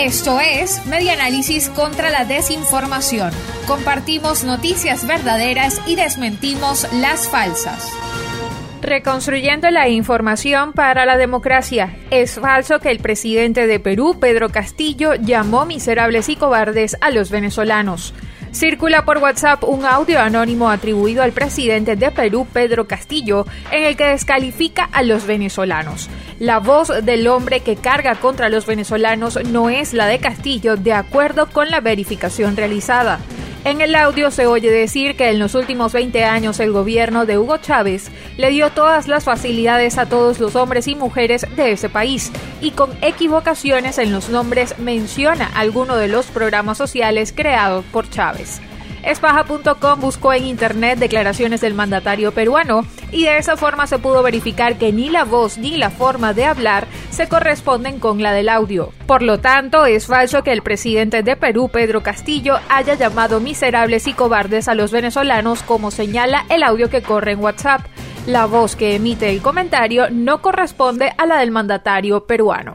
Esto es Media Análisis contra la Desinformación. Compartimos noticias verdaderas y desmentimos las falsas. Reconstruyendo la información para la democracia. Es falso que el presidente de Perú, Pedro Castillo, llamó miserables y cobardes a los venezolanos. Circula por WhatsApp un audio anónimo atribuido al presidente de Perú, Pedro Castillo, en el que descalifica a los venezolanos. La voz del hombre que carga contra los venezolanos no es la de Castillo, de acuerdo con la verificación realizada. En el audio se oye decir que en los últimos 20 años el gobierno de Hugo Chávez le dio todas las facilidades a todos los hombres y mujeres de ese país y con equivocaciones en los nombres menciona alguno de los programas sociales creados por Chávez. Espaja.com buscó en internet declaraciones del mandatario peruano y de esa forma se pudo verificar que ni la voz ni la forma de hablar se corresponden con la del audio. Por lo tanto, es falso que el presidente de Perú, Pedro Castillo, haya llamado miserables y cobardes a los venezolanos como señala el audio que corre en WhatsApp. La voz que emite el comentario no corresponde a la del mandatario peruano.